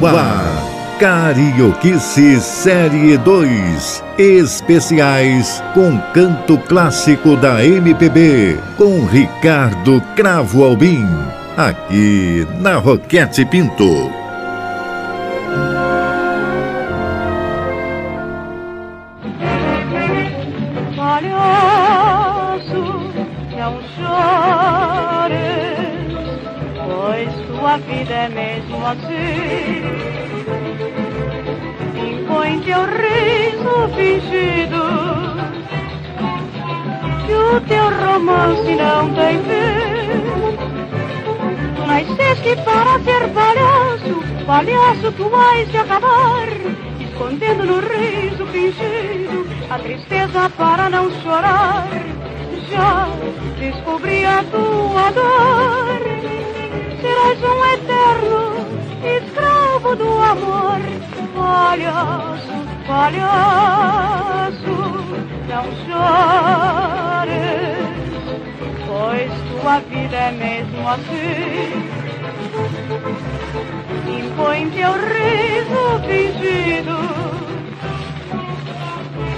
No ar, Carioquice Série 2. Especiais com canto clássico da MPB. Com Ricardo Cravo Albim. Aqui na Roquete Pinto. Romance não tem. Tu nasceste para ser palhaço, palhaço tu vais te acabar, escondendo no riso fingido a tristeza para não chorar. Já descobri a tua dor, serás um eterno escravo do amor, palhaço, palhaço, não chores pois tua vida é mesmo assim. Impõe teu riso fingido,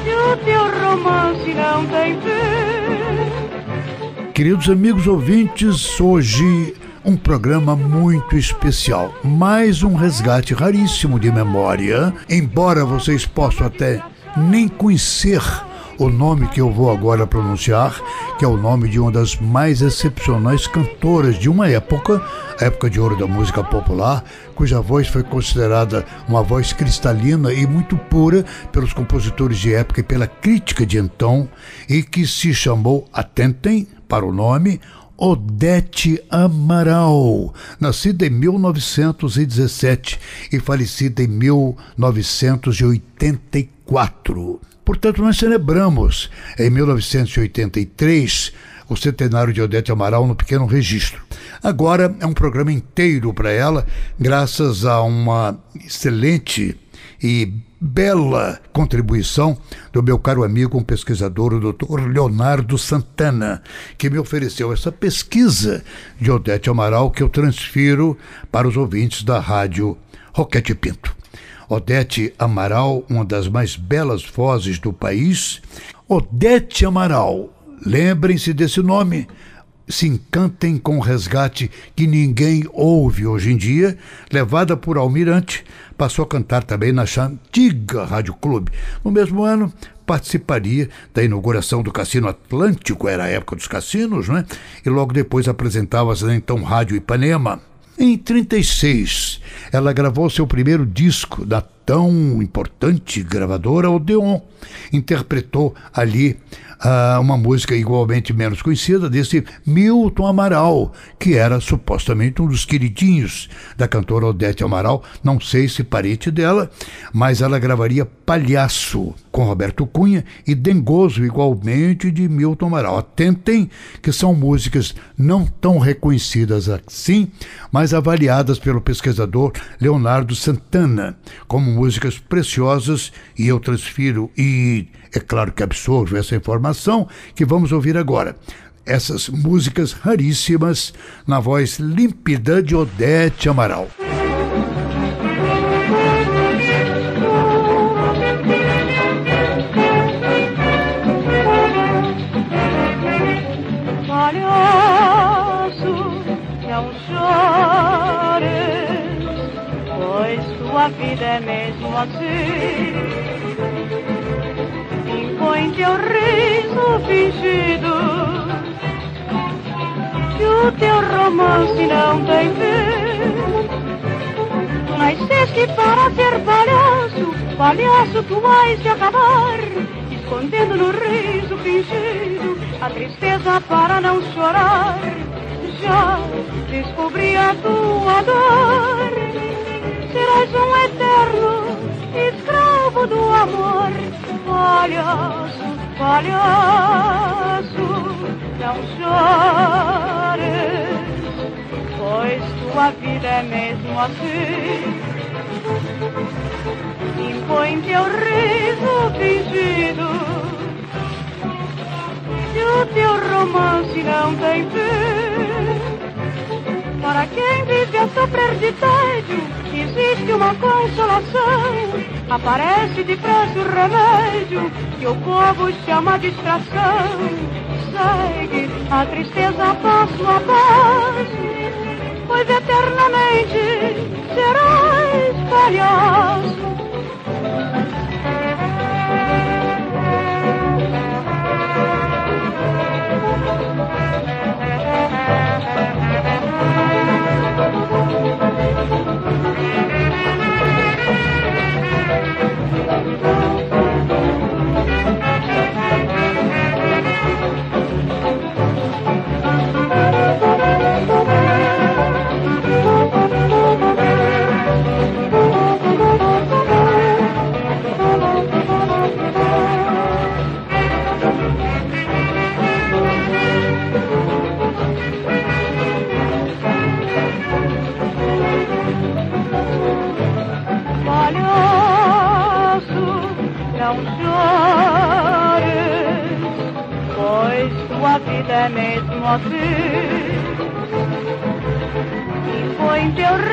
se o teu romance não tem fim. Queridos amigos ouvintes, hoje um programa muito especial, mais um resgate raríssimo de memória, embora vocês possam até nem conhecer o nome que eu vou agora pronunciar, que é o nome de uma das mais excepcionais cantoras de uma época, a época de ouro da música popular, cuja voz foi considerada uma voz cristalina e muito pura pelos compositores de época e pela crítica de então, e que se chamou, atentem para o nome, Odete Amaral, nascida em 1917 e falecida em 1984. Portanto, nós celebramos em 1983 o centenário de Odete Amaral no Pequeno Registro. Agora é um programa inteiro para ela, graças a uma excelente e bela contribuição do meu caro amigo, um pesquisador, o doutor Leonardo Santana, que me ofereceu essa pesquisa de Odete Amaral que eu transfiro para os ouvintes da rádio Roquete Pinto. Odete Amaral, uma das mais belas vozes do país. Odete Amaral, lembrem-se desse nome. Se encantem com o resgate que ninguém ouve hoje em dia, levada por Almirante, passou a cantar também na antiga Rádio Clube. No mesmo ano, participaria da inauguração do Cassino Atlântico, era a época dos cassinos, né? E logo depois apresentava-se na então Rádio Ipanema. Em 36, ela gravou seu primeiro disco da tão importante gravadora Odeon. Interpretou ali uh, uma música igualmente menos conhecida desse Milton Amaral, que era supostamente um dos queridinhos da cantora Odete Amaral, não sei se parente dela, mas ela gravaria Palhaço com Roberto Cunha e Dengoso igualmente de Milton Amaral. Atentem que são músicas não tão reconhecidas assim, mas avaliadas pelo pesquisador Leonardo Santana como músicas preciosas e eu transfiro e é claro que absorvo essa informação que vamos ouvir agora. Essas músicas raríssimas na voz límpida de Odete Amaral. A vida é mesmo assim põe teu riso fingido que o teu romance não tem fim. Nasceste para ser palhaço, palhaço tu vais te acabar, escondendo no riso fingido a tristeza para não chorar. Já descobri a tua dor, serás um eterno escravo do amor palhaço, palhaço, não chores, pois tua vida é mesmo assim. Impõe teu riso fingido, se o teu romance não tem fim. Para quem vive a sofrer de tédio existe uma consolação. Aparece depressa o remédio que o povo chama distração. Segue a tristeza passo a passo, pois eternamente serás palhaço. me ouvir. E foi em teu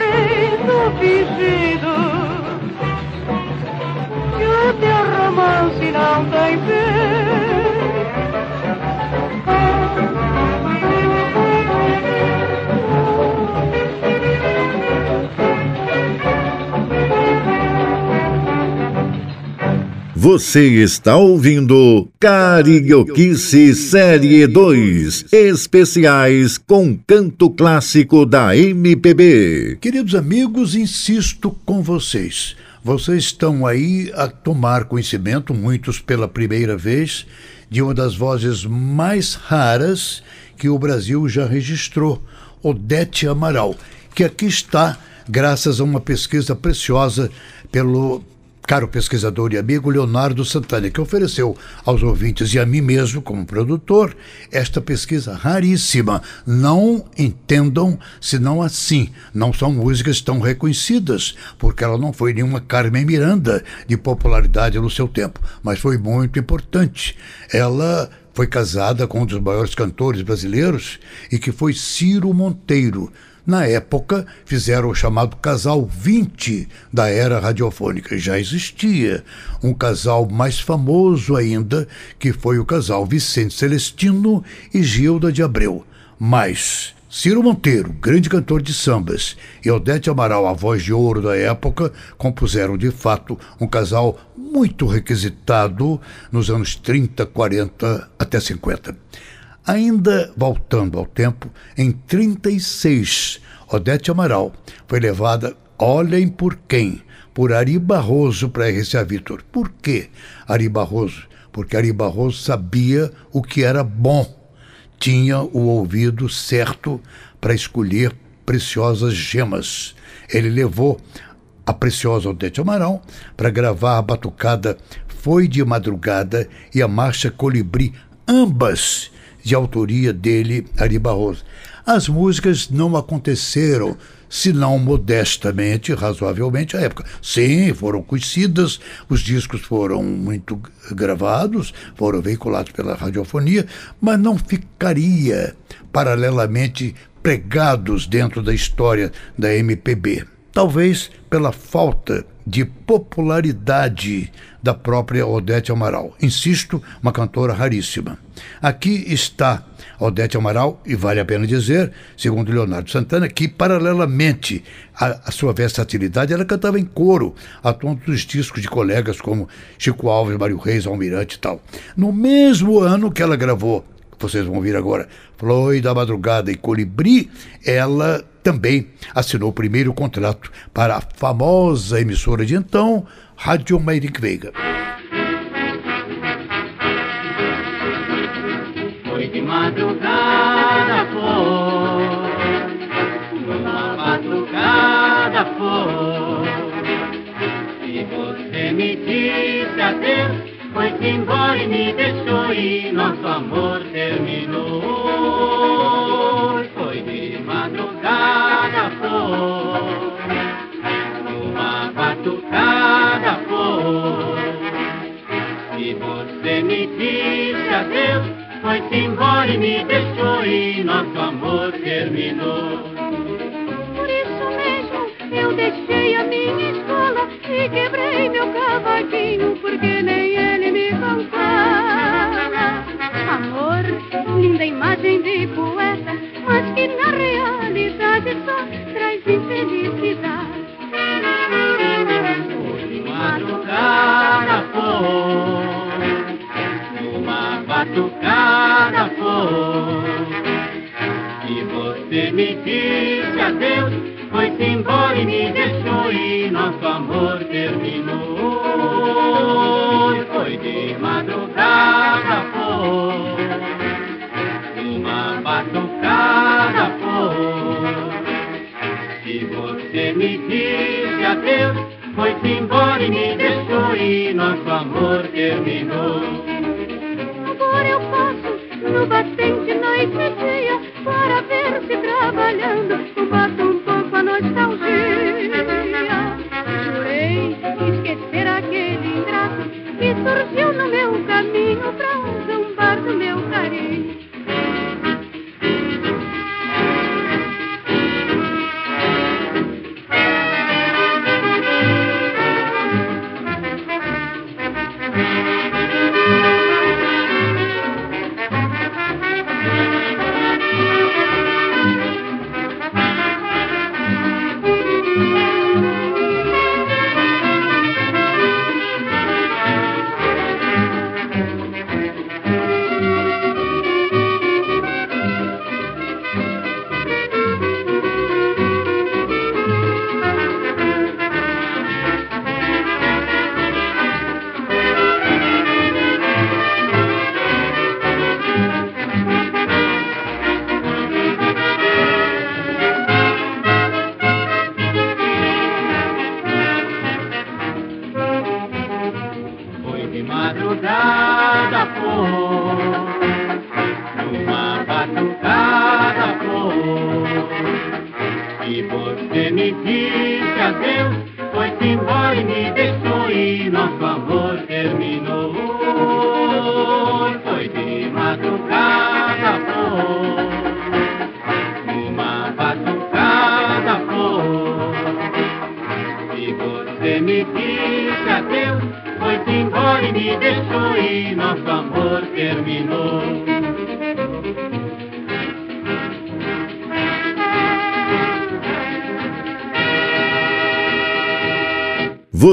Você está ouvindo Carioquice Série 2, especiais com canto clássico da MPB. Queridos amigos, insisto com vocês. Vocês estão aí a tomar conhecimento, muitos pela primeira vez, de uma das vozes mais raras que o Brasil já registrou, Odete Amaral, que aqui está graças a uma pesquisa preciosa pelo caro pesquisador e amigo Leonardo Santana, que ofereceu aos ouvintes e a mim mesmo, como produtor, esta pesquisa raríssima. Não entendam senão assim. Não são músicas tão reconhecidas, porque ela não foi nenhuma Carmen Miranda de popularidade no seu tempo, mas foi muito importante. Ela foi casada com um dos maiores cantores brasileiros e que foi Ciro Monteiro na época, fizeram o chamado casal 20 da era radiofônica. Já existia um casal mais famoso ainda, que foi o casal Vicente Celestino e Gilda de Abreu. Mas Ciro Monteiro, grande cantor de sambas, e Odete Amaral, a voz de ouro da época, compuseram de fato um casal muito requisitado nos anos 30, 40 até 50. Ainda voltando ao tempo, em 36, Odete Amaral foi levada, olhem por quem, por Ari Barroso para RCA Vitor. Por que Ari Barroso? Porque Ari Barroso sabia o que era bom, tinha o ouvido certo para escolher preciosas gemas. Ele levou a preciosa Odete Amaral para gravar a batucada Foi de Madrugada e a Marcha Colibri, ambas de autoria dele, Ari Barroso. As músicas não aconteceram, senão modestamente, razoavelmente, à época. Sim, foram conhecidas, os discos foram muito gravados, foram veiculados pela radiofonia, mas não ficaria paralelamente pregados dentro da história da MPB. Talvez pela falta de popularidade da própria Odete Amaral. Insisto, uma cantora raríssima. Aqui está Odete Amaral, e vale a pena dizer, segundo Leonardo Santana, que paralelamente à, sua versatilidade, ela cantava em coro, atuando nos discos de colegas como Chico Alves, Mário Reis, Almirante e tal. No mesmo ano que ela gravou vocês vão ouvir agora, Floi da Madrugada e Colibri, ela também assinou o primeiro contrato para a famosa emissora de então, Rádio Meirinck Veiga. De madrugada Foi-se embora e me deixou e nosso amor terminou. Foi de madrugada, foi. Uma batucada, foi. E você me disse adeus. Foi-se embora e me deixou e nosso amor terminou. Por isso mesmo eu deixei a minha escola e quebrei meu cavadinho porque fazem de poeta, mas que na realidade só traz infelicidade. Hoje madrugada foi, uma batucada foi, e você me disse adeus, foi-se embora e me deixou.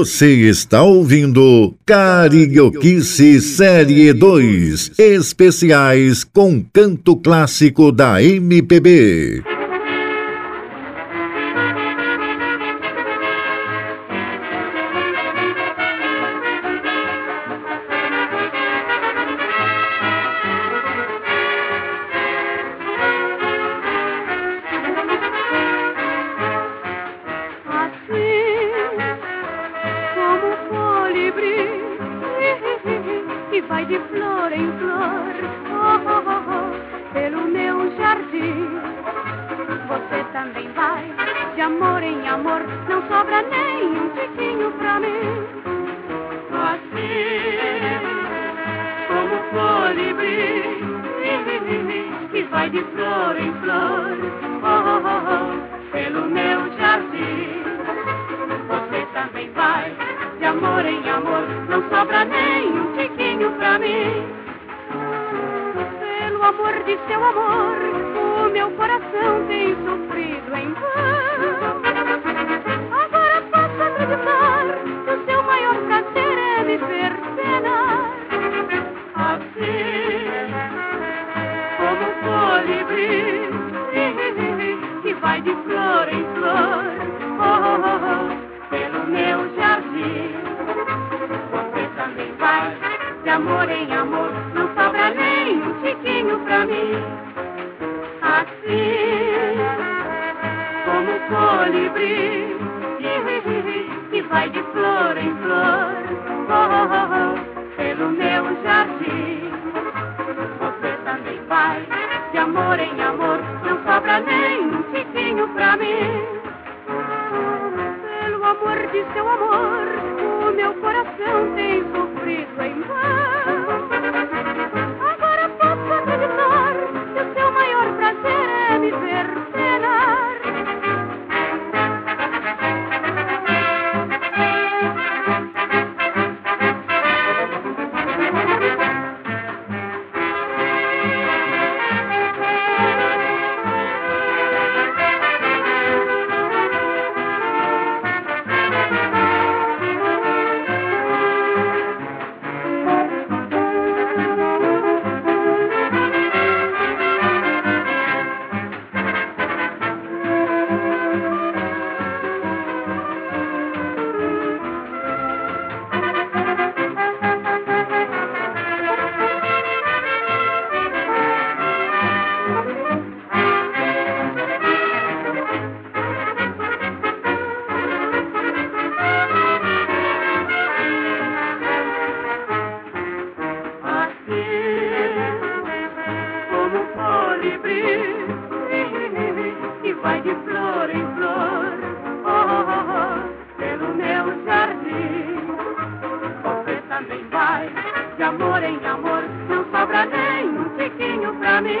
Você está ouvindo Carioquice Série 2, especiais com canto clássico da MPB. assim, como um colibri, que vai de flor em flor, oh, oh, oh, pelo meu jardim. Você também vai, de amor em amor, não sobra nem um tiquinho pra mim. Pelo amor de seu amor, o meu coração tem sorriso. Amor em amor, não sobra nem um tiquinho pra mim.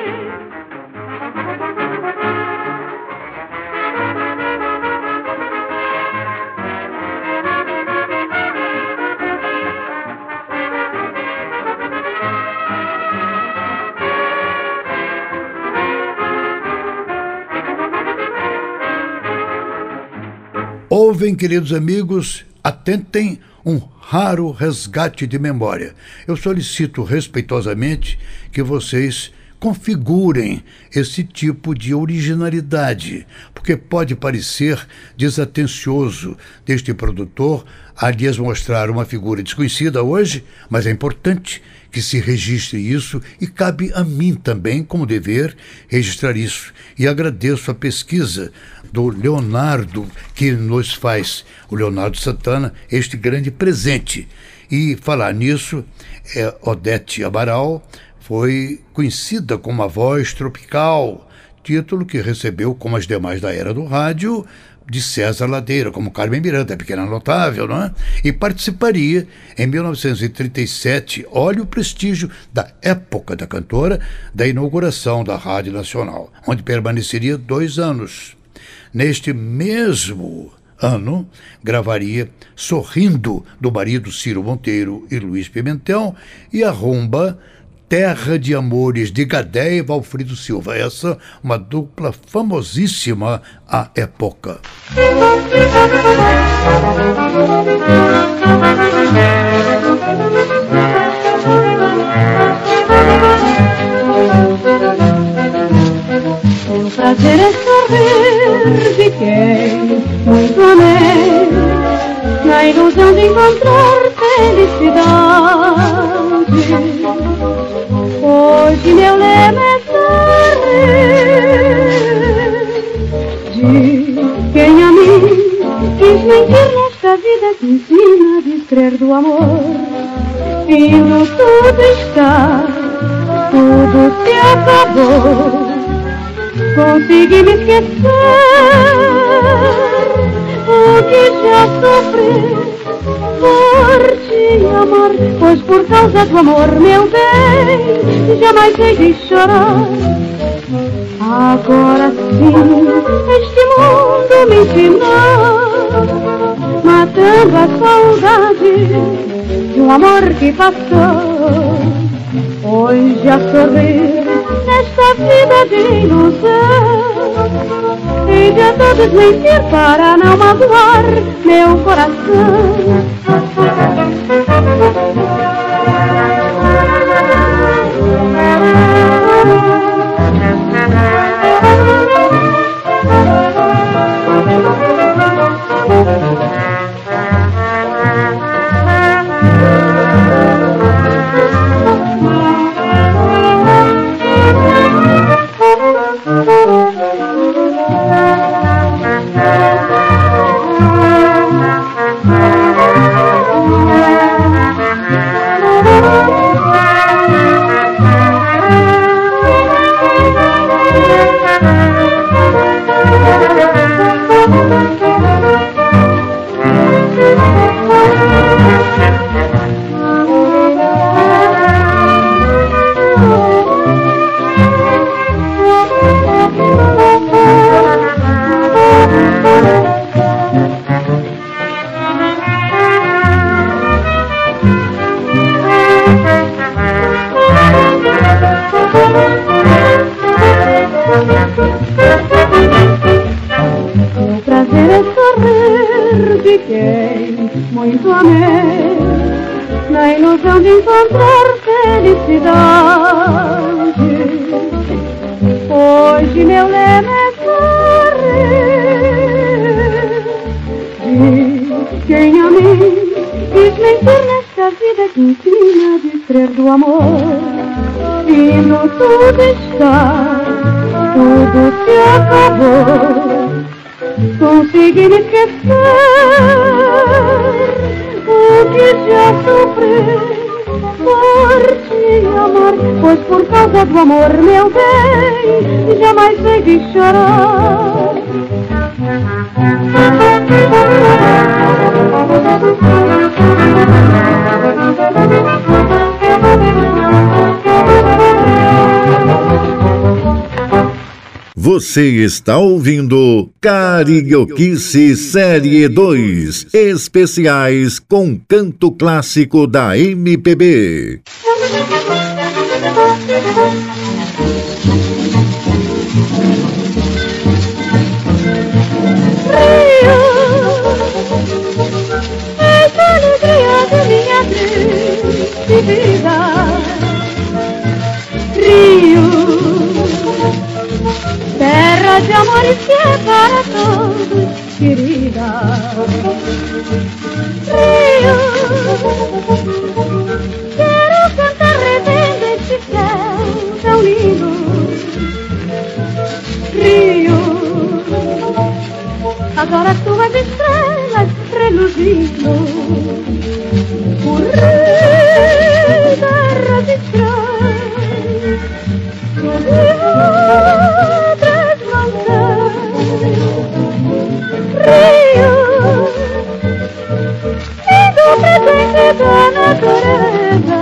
Ouvem, queridos amigos, atentem um raro resgate de memória. Eu solicito respeitosamente que vocês configurem esse tipo de originalidade, porque pode parecer desatencioso deste produtor a lhes mostrar uma figura desconhecida hoje, mas é importante que se registre isso e cabe a mim também, como dever, registrar isso. E agradeço a pesquisa do Leonardo que nos faz, o Leonardo Santana, este grande presente. E falar nisso, é, Odete Amaral foi conhecida como a voz tropical, título que recebeu, como as demais da era do rádio, de César Ladeira, como Carmen Miranda, é pequena notável, não é? E participaria em 1937, olha o prestígio da época da cantora, da inauguração da Rádio Nacional, onde permaneceria dois anos. Neste mesmo ano, gravaria Sorrindo, do marido Ciro Monteiro e Luiz Pimentel, e a rumba Terra de Amores de Gadé e Valfrido Silva. Essa, uma dupla famosíssima à época. O prazer é sorrir de quem muito amei, na ilusão de encontrar felicidade. Hoje meu lema é sorrir de quem a mim quis mentir nesta vida que ensina a descrer do amor. Fino tudo está, tudo se acabou. Consegui me esquecer o que já sofri por te amar, pois por causa do amor, meu bem, jamais hei de chorar. Agora sim, este mundo me ensinou, matando a saudade de um amor que passou. Hoje a sorrir nesta vida de ilusão. E de a todos mentir para não magoar meu coração. Você está ouvindo Carioquice Série 2, especiais com canto clássico da MPB. Terra de amor e que é para todos querida. Rio, quero cantar revendo este céu tão lindo. Rio, agora tuas estrelas reluzindo por terras estranhas Rio, e do presente da natureza,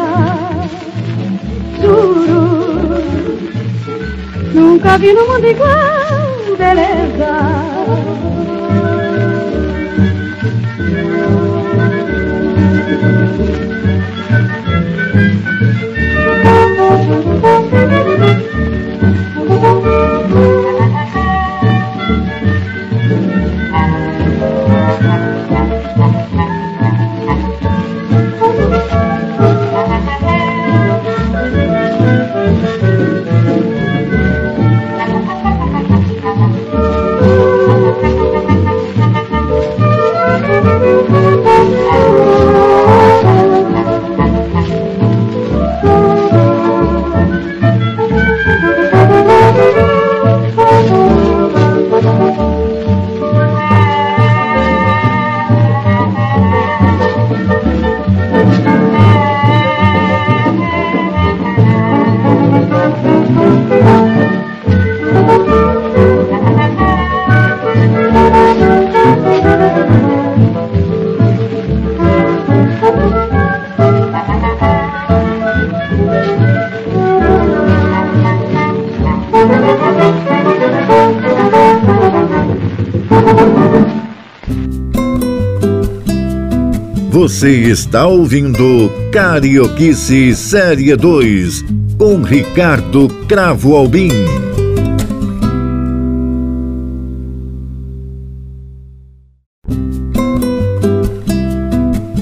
juro, nunca vi no mundo igual beleza. Você está ouvindo Carioquice Série 2 com Ricardo Cravo Albim.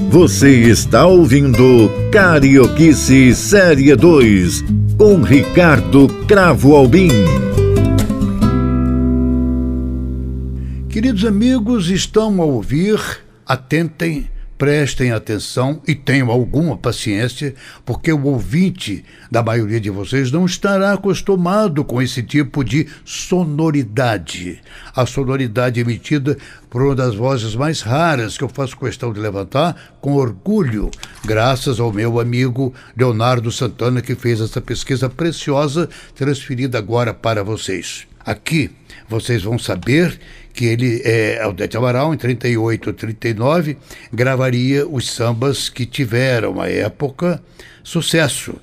Você está ouvindo Carioquice Série 2 com Ricardo Cravo Albim. Queridos amigos, estão a ouvir, atentem, prestem atenção e tenham alguma paciência, porque o ouvinte da maioria de vocês não estará acostumado com esse tipo de sonoridade. A sonoridade emitida por uma das vozes mais raras que eu faço questão de levantar com orgulho, graças ao meu amigo Leonardo Santana, que fez essa pesquisa preciosa transferida agora para vocês. Aqui vocês vão saber que ele, é, Aldete Amaral, em 38 39, gravaria os sambas que tiveram, à época, sucesso.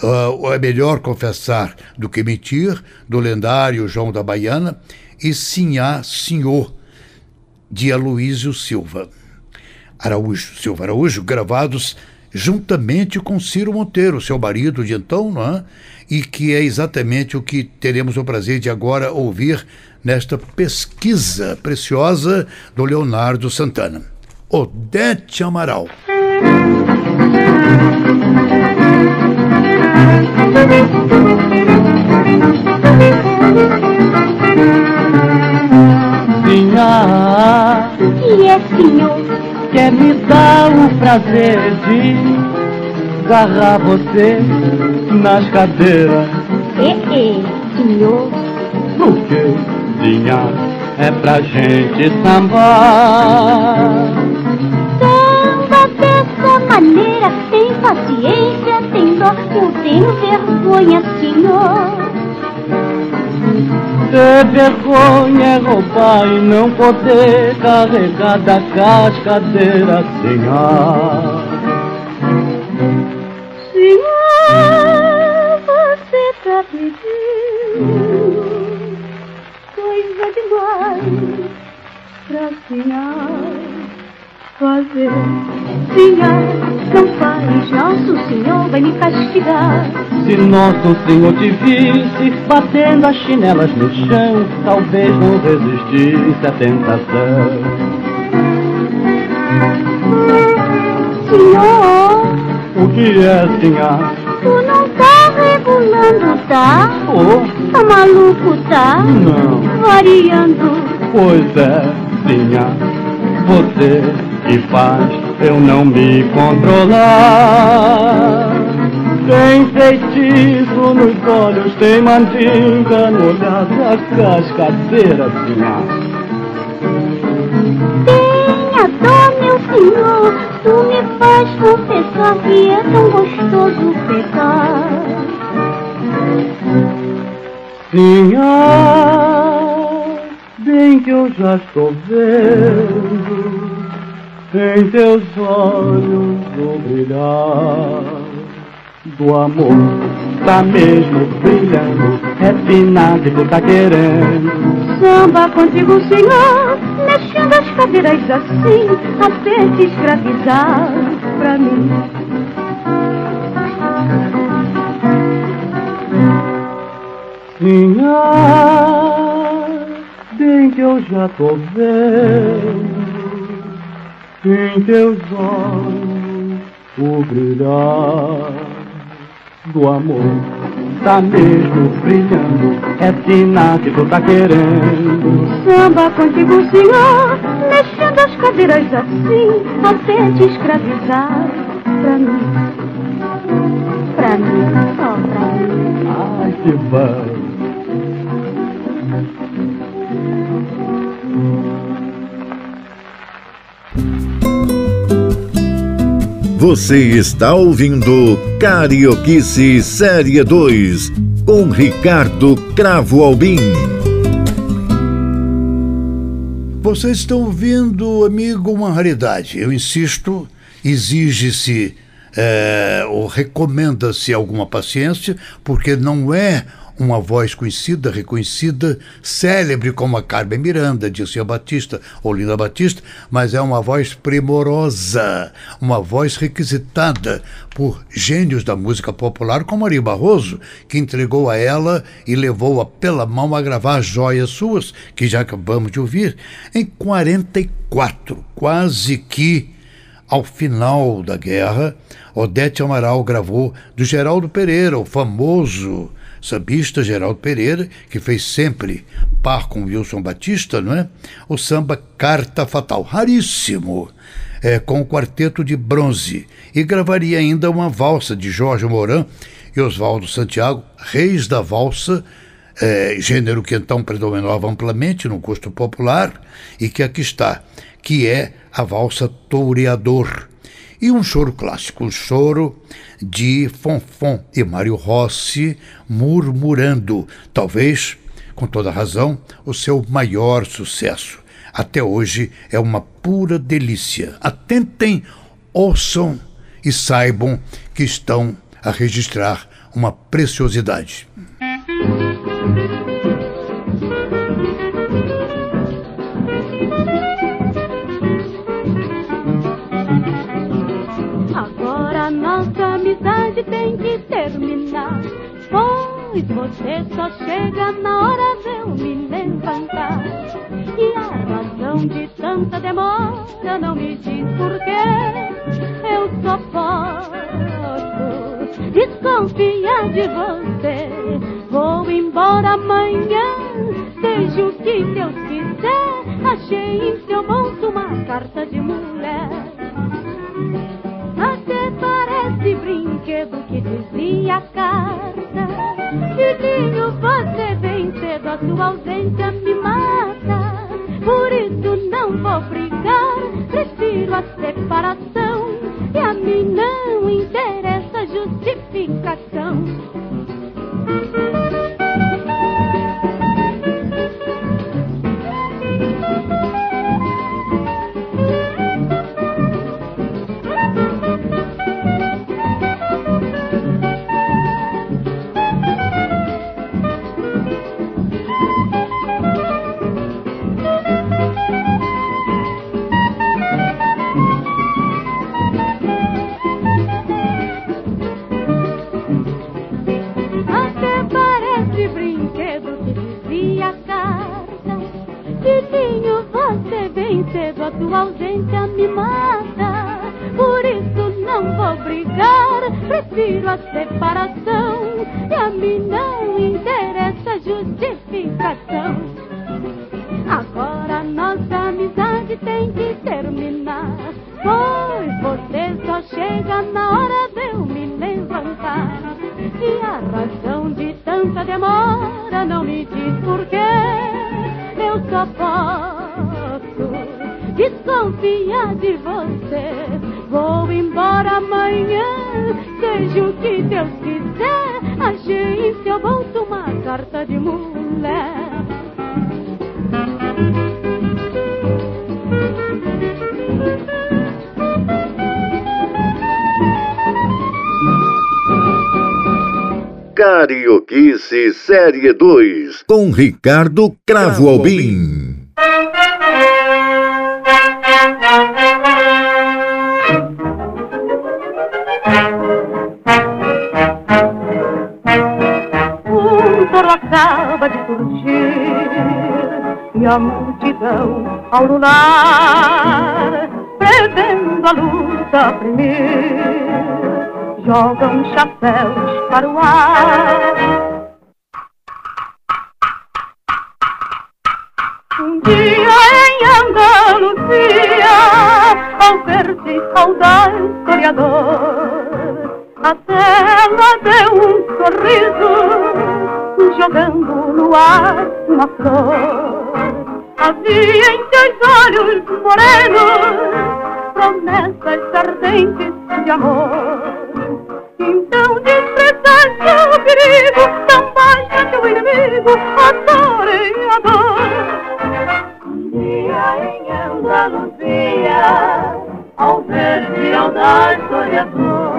Uh, é melhor confessar do que mentir, do lendário João da Baiana, e Sinhá Senhor, de Aloísio Silva. Araújo, Silva Araújo, gravados juntamente com Ciro Monteiro, seu marido de então, não é? e que é exatamente o que teremos o prazer de agora ouvir nesta pesquisa preciosa do Leonardo Santana. Odete Amaral. Sinha, E é senhor, quer me dar o prazer de agarrar você nas cadeiras. é, é, senhor, Porque É pra gente sambar. samba dessa maneira, tem paciência, tem dó, eu tenho vergonha, senhor. Ter vergonha é roubar e não poder carregar da cascadeira, Sinha. Senhor, você tá pedindo coisa demais pra sonhar. Fazer sonhar não faz, nosso Senhor vai me castigar. Se nosso Senhor te visse batendo as chinelas no chão, talvez não resistisse à tentação. Senhor, O que é, senhor? tu não tá regulando, tá? Oh, Tá maluco, tá? não. Variando. Pois é, senhor. Você que faz eu não me controlar. Tem feitiço nos olhos, tem mandinga no olhar da cascadeira, senhor. Tenha dó, meu senhor, tu me faz confessar que é tão gostoso pecar. Senhor, bem que eu já estou vendo em teus olhos o brilhar do amor. Tá mesmo brilhando, é que tu tá querendo. Samba contigo, senhor, mexendo as cadeiras assim, até te escravizar pra mim. Senhor, bem que eu já tô vendo em teus olhos o brilhar do amor. Tá mesmo brilhando, é sinal que tu tá querendo. Samba contigo, senhor, mexendo as cadeiras assim, até te escravizar pra mim. Pra mim, só pra mim. Ai, que bom. Você está ouvindo Carioquice Série 2 com Ricardo Cravo Albim. Vocês estão ouvindo, amigo, uma raridade. Eu insisto, exige-se é, ou recomenda-se alguma paciência, porque não é uma voz conhecida, reconhecida, célebre como a Carmen Miranda, Dirceu Batista ou Linda Batista, mas é uma voz primorosa, uma voz requisitada por gênios da música popular como Ari Barroso, que entregou a ela e levou-a pela mão a gravar joias suas, que já acabamos de ouvir, em 44, quase que ao final da guerra, Odete Amaral gravou do Geraldo Pereira, o famoso sambista Geraldo Pereira, que fez sempre par com Wilson Batista, não é? O samba Carta Fatal, raríssimo, é, com o quarteto de bronze. E gravaria ainda uma valsa de Jorge Moran e Oswaldo Santiago, reis da valsa, é, gênero que então predominava amplamente no gosto popular e que aqui está, que é a valsa Toureador. E um choro clássico, um choro de Fonfon e Mário Rossi murmurando, talvez, com toda razão, o seu maior sucesso. Até hoje é uma pura delícia. Atentem, ouçam e saibam que estão a registrar uma preciosidade. Você só chega na hora de eu me levantar. E a razão de tanta demora não me diz porquê. Eu só posso desconfiar de você. Vou embora amanhã, seja o que Deus quiser. Achei em seu bolso uma carta de mulher. Até parece brinquedo que dizia a carta. Filhinho, você vem cedo, a sua ausência me mata. Por isso não vou brigar, prefiro a separação. E a mim Carioquice Série 2, com Ricardo Cravo Albim. Toro acaba de surgir e a multidão ao lunar, prevendo a luta primeiro, jogam chapéus para o ar. Um dia em Andaluzia, ao ver-se ao historiador, a tela deu um sorriso, jogando no ar uma flor. Havia em seus olhos morenos promessas ardentes de amor. Então desprezar o perigo, tão baixa que o inimigo adore a dor. Um dia em Andaluzia, ao ver-se ao dar historiador,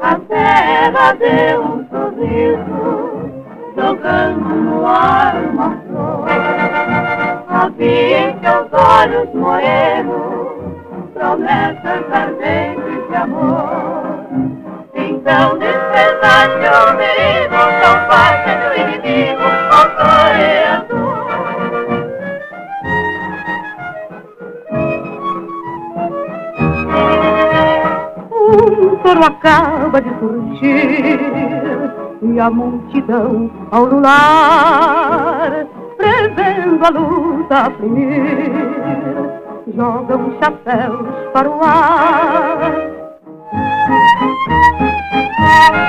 a terra deu um sorriso, jogando no ar uma flor. Havia em seus olhos morenos promessas ardentes de amor. Então despedaste o perigo, tão fácil do inimigo, ó toreador. Um toro acaba de surgir e a multidão ao luar, prevendo a luta fluir, jogam chapéus para o ar. Havia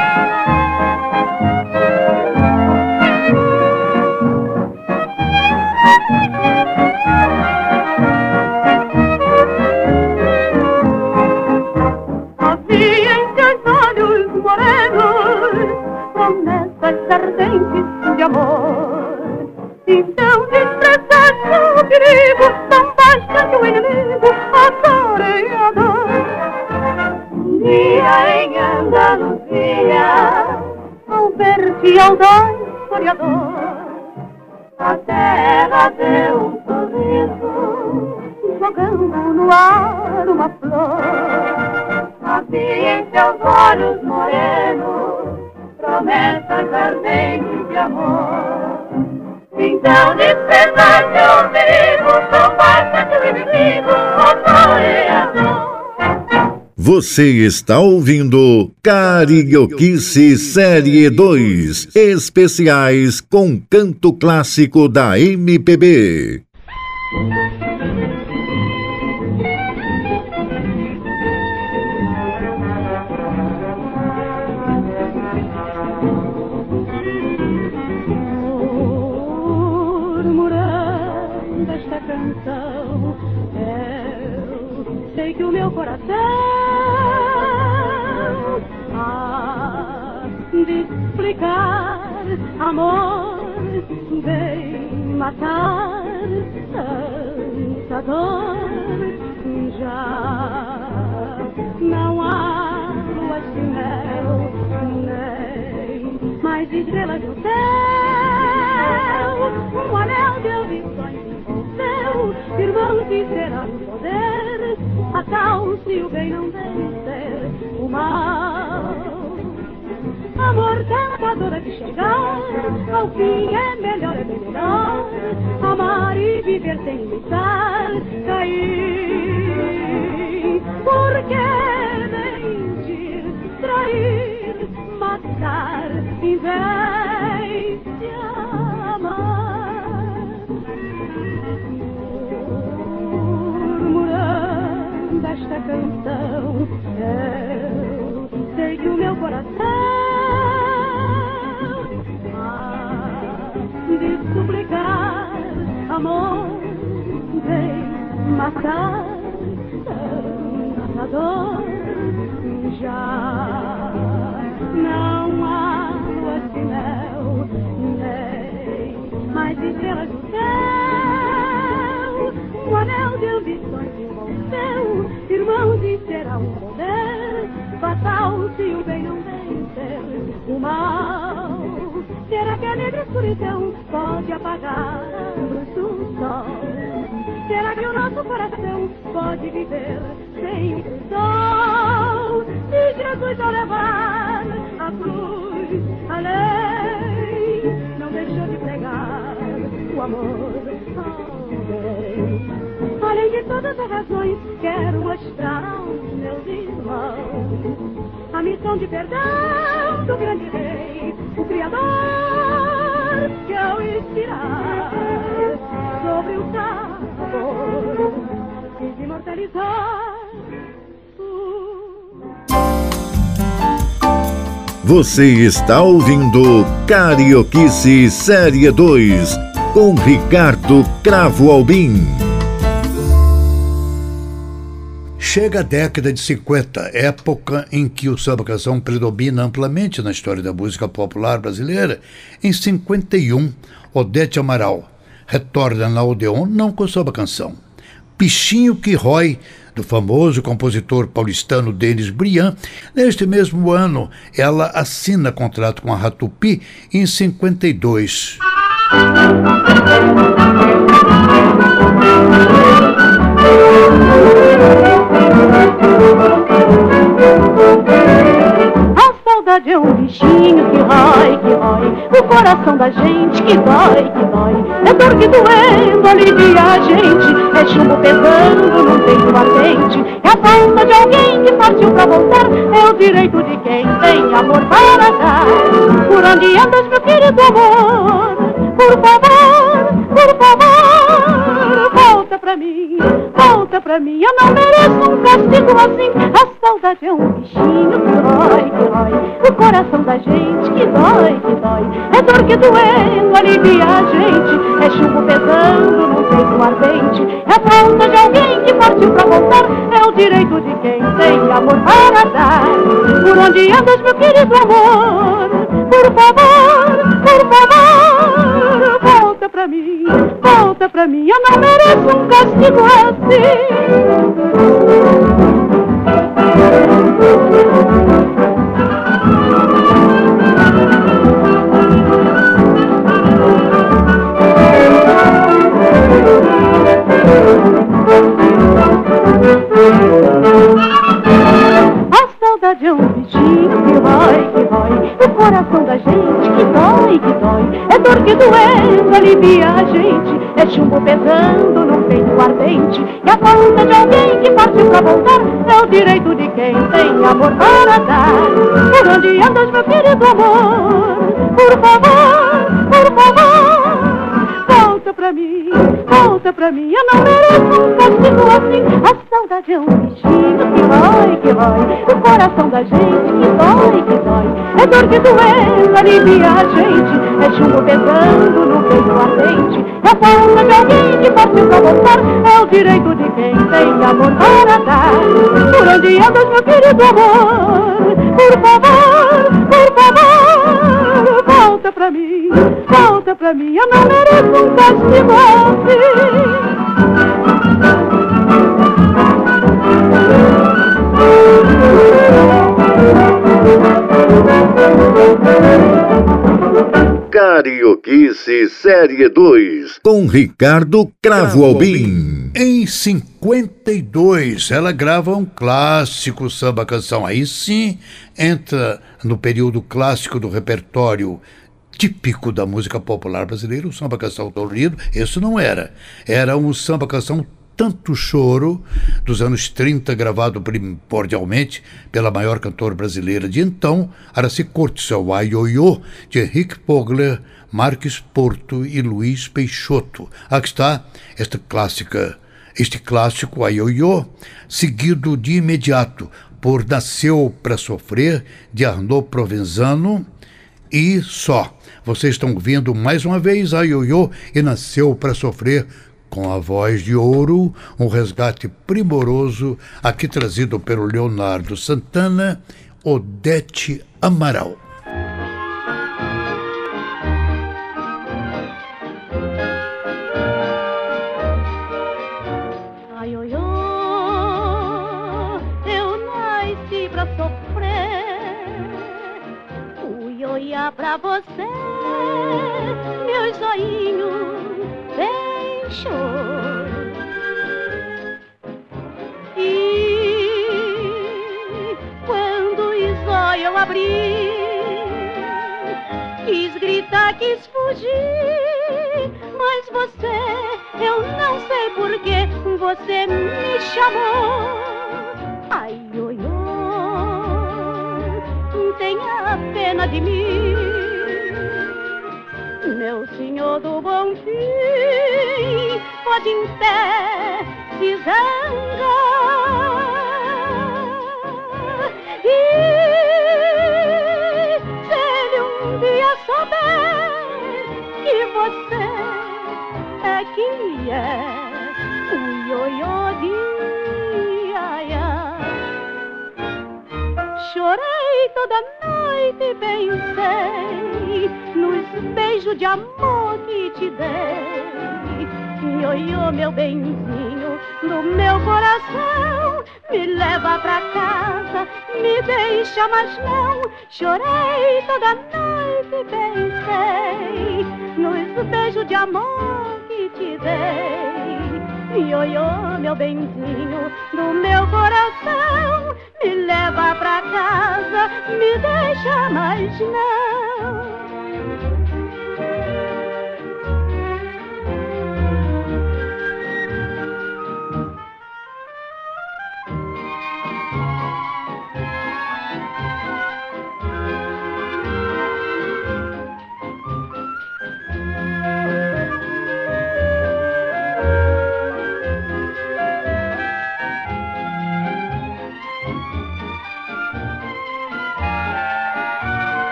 Você está ouvindo Carioquice Série 2, especiais com canto clássico da MPB. murmurando esta canção. Eu sei que o meu coração amor, vem matar tanta dor. Já não há luas de mel, nem mais estrelas no céu. Um anel de audições envolveu, irmão que será no poder, a tal se o bem não vencer o mal. Tentador de chegar ao fim é melhor, é melhor amar e viver sem lutar, cair. Porque mentir, trair, matar, vez de amar. Murmurando esta canção, eu sei que o meu coração de suplicar amor, vem matar tanta dor. Já não há lua de mel, nem mais estrelas do céu. Um anel de ambições envolveu, irmãos, e será um poder fatal se o bem não vencer o mal. Será que a negra escuridão pode apagar a luz do sol? Será que o nosso coração pode viver sem o sol? Se Jesus ao levar a cruz, a lei, não deixou de pregar o amor ao Além de todas as razões, quero mostrar aos meus irmãos a missão de perdão do grande rei, o Criador, que ao expirar sobre o sabor quis imortalizar. Você está ouvindo Carioquice Série 2 com Ricardo Cravo Albim. Chega a década de 50, época em que o samba canção predomina amplamente na história da música popular brasileira. Em 51, Odete Amaral retorna na Odeon não com samba canção. Pichinho que rói, do famoso compositor paulistano Denis Briand, neste mesmo ano ela assina contrato com a Ratupi em 52. A saudade é um bichinho que rói, que rói. O coração da gente que dói, que dói. É dor que doendo alivia a gente. É chumbo pesando num peito ardente. É a falta de alguém que partiu pra voltar. É o direito de quem tem amor para dar. Por onde andas, meu querido amor? Por favor, pra mim, volta pra mim. Eu não mereço um castigo assim. A saudade é um bichinho que rói, que rói O coração da gente que dói, que dói. É dor que doendo alivia a gente. É chumbo pesando no peito ardente. É falta de alguém que partiu pra voltar. É o direito de quem tem amor para dar. Por onde andas, meu querido amor? Por favor, por favor Volta pra mim, volta pra mim. Eu não mereço um castigo A saudade é um dói É dor que doendo alivia a gente. É chumbo pesando num peito ardente. E a falta de alguém que partiu pra voltar É o direito de quem tem amor para dar. Por onde andas, meu querido amor? Por favor, por favor Volta pra mim, volta pra mim. Eu não mereço um castigo assim. A saudade é um bichinho que rói, O coração da gente que dói, que dói. É dor que doendo alivia a gente. É chumbo pesando no peito ardente. É falta de alguém que partiu pra voltar É o direito de quem tem amor para dar. Por onde andas, meu querido amor? Por favor, por favor Volta pra mim, volta pra mim. Eu não mereço um castigo Carioquice Série 2, com Ricardo Cravo Albim. Em 52, ela grava um clássico samba canção. Aí sim entra no período clássico do repertório típico da música popular brasileira, o samba canção dolorido. Isso não era. Era um samba canção tanto choro dos anos 30, gravado primordialmente pela maior cantora brasileira de então, Araci Cortes, o Aioiô, de Henrique Pogler, Marques Porto e Luiz Peixoto. Aqui está esta clássica, este clássico Aioiô, seguido de imediato por Nasceu para Sofrer, de Arnaud Provenzano, e só. Vocês estão ouvindo mais uma vez a Ioiô e Nasceu para Sofrer com a voz de ouro, um resgate primoroso, aqui trazido pelo Leonardo Santana, Odete Amaral. Ai, oi, eu nasci pra sofrer. Fui olhar pra você, meu joinho quis fugir, mas você, eu não sei porquê, você me chamou. Ai, oi, oi, tenha pena de mim, meu senhor do bom fim, pode em pé se Chorei toda noite pensei nos beijos de amor que te dei. Ioiô, meu benzinho do meu coração, me leva pra casa, me deixa, mas não. Chorei toda noite pensei nos beijos de amor dei. Ioiô, meu benzinho do meu coração, me leva pra casa, me deixa, mas não.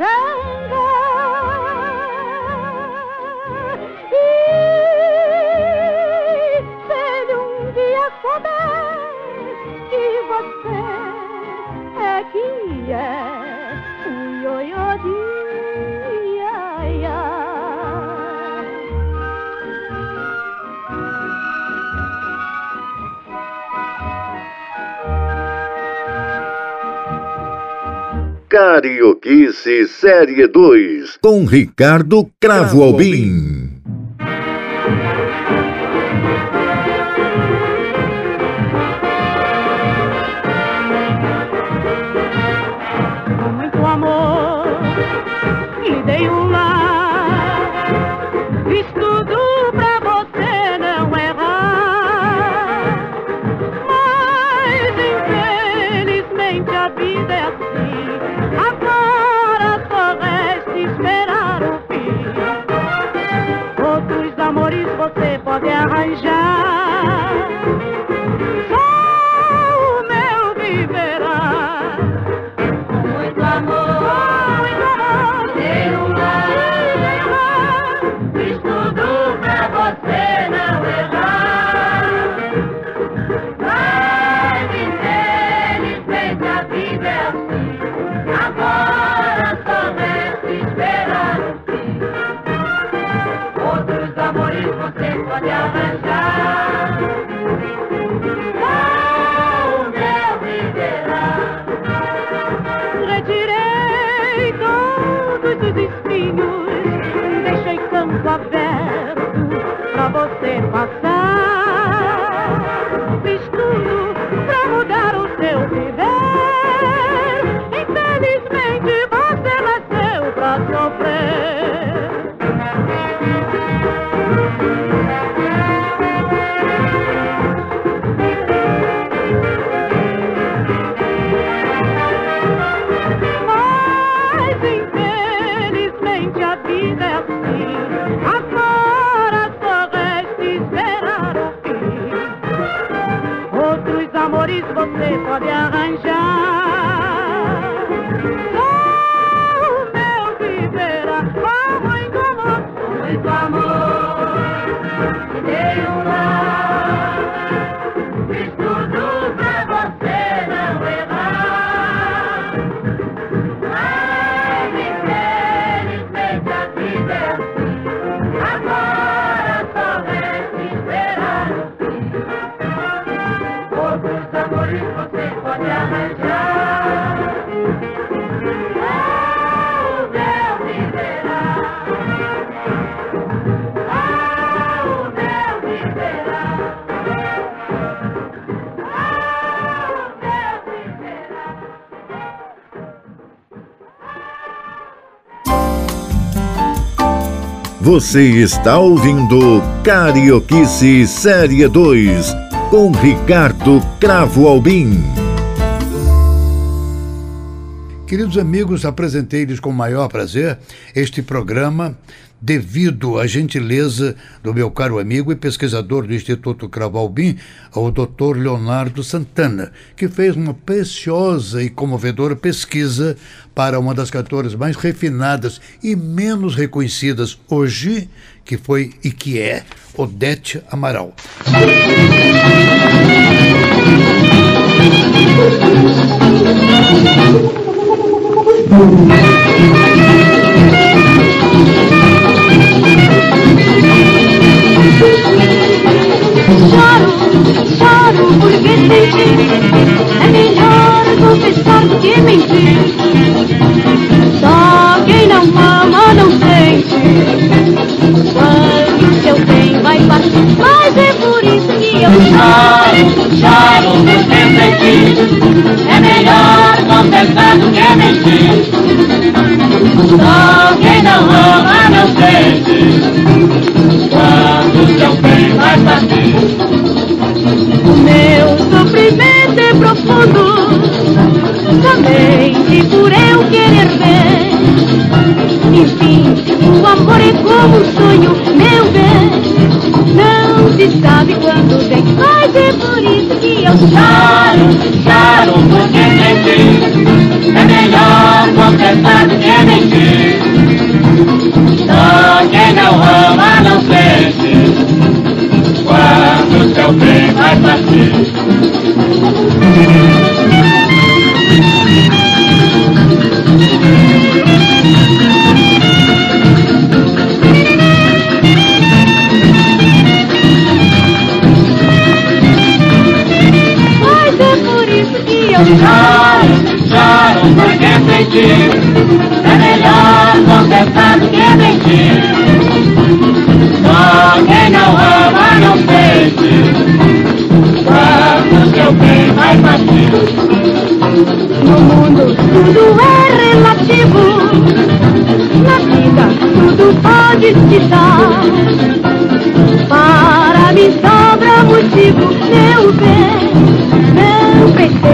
Se Carioquice Série 2, com Ricardo Cravo Albim. Você está ouvindo Carioquice Série 2 com Ricardo Cravo Albim. Queridos amigos, apresentei-lhes com o maior prazer este programa devido à gentileza do meu caro amigo e pesquisador do Instituto Cravalbim, o Dr. Leonardo Santana, que fez uma preciosa e comovedora pesquisa para uma das cantoras mais refinadas e menos reconhecidas hoje, que foi e que é Odete Amaral. é melhor confessar do que mentir. Só quem não ama não sente. Quando seu bem vai partir, mas é por isso que eu choro. Choro porque sentir É melhor confessar do que mentir Só quem não ama não sente Quando seu bem vai partir amor é como um sonho, meu bem. Não se sabe quando vem, mas é por isso que eu choro. Choro porque sentir É melhor confessar do que mentir isso que eu Choro, choro porque sentir É melhor confessar do que mentir Só quem não ama não sente Quando seu bem vai partir No mundo tudo é relativo, na vida tudo pode se dar. Para mim sobra motivo, meu bem, não pretendo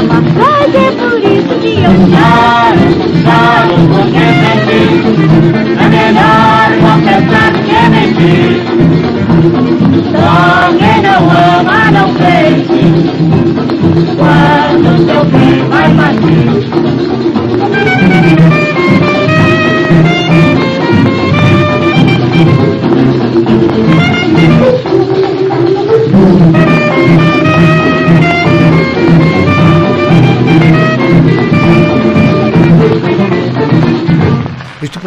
amar, mas é por isso que eu choro. Choro, porque sentir É melhor confessar que mentir Só quem não ama não sente Quando seu bem vai partir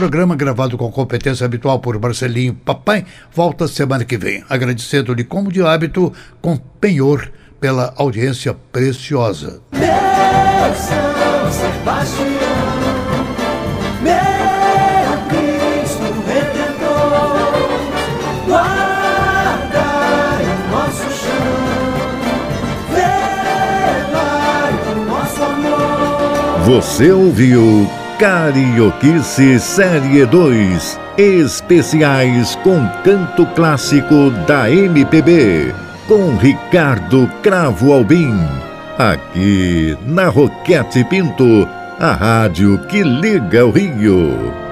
programa, gravado com competência habitual por Marcelinho Papai, volta semana que vem, agradecendo-lhe, como de hábito, com penhor pela audiência preciosa. Meu São Sebastião, meu Cristo Redentor, o nosso chão, o nosso amor. Você ouviu Carioquice Série 2 Especiais com canto clássico da MPB com Ricardo Cravo Albim. Aqui na Roquete Pinto a rádio que liga o Rio